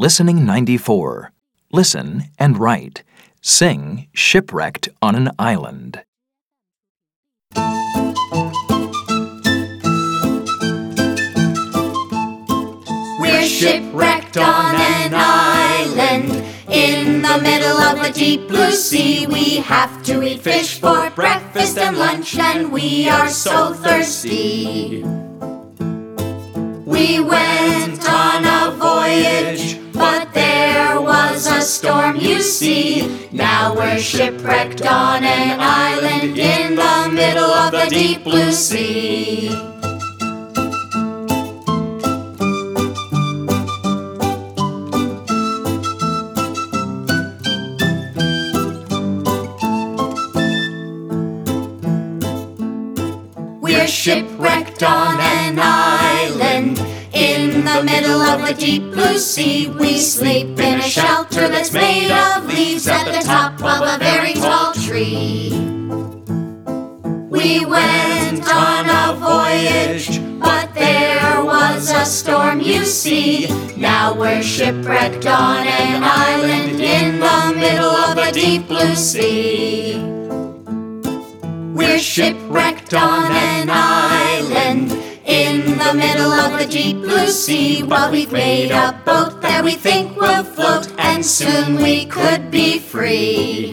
Listening 94. Listen and write. Sing Shipwrecked on an Island. We're shipwrecked on an island in the middle of the deep blue sea. We have to eat fish for breakfast and lunch, and we are so thirsty. We went you see. Now we're shipwrecked on an island in the middle of the deep blue sea. We're shipwrecked on an island in the middle of the deep blue sea. We sleep in a shelter that's made of leaves at the top of a very tall tree. We went on a voyage, but there was a storm, you see. Now we're shipwrecked on an island in the middle of the deep blue sea. We're shipwrecked on an island in the middle of the deep blue sea. But we've made a boat that we think will float, and soon we could be free.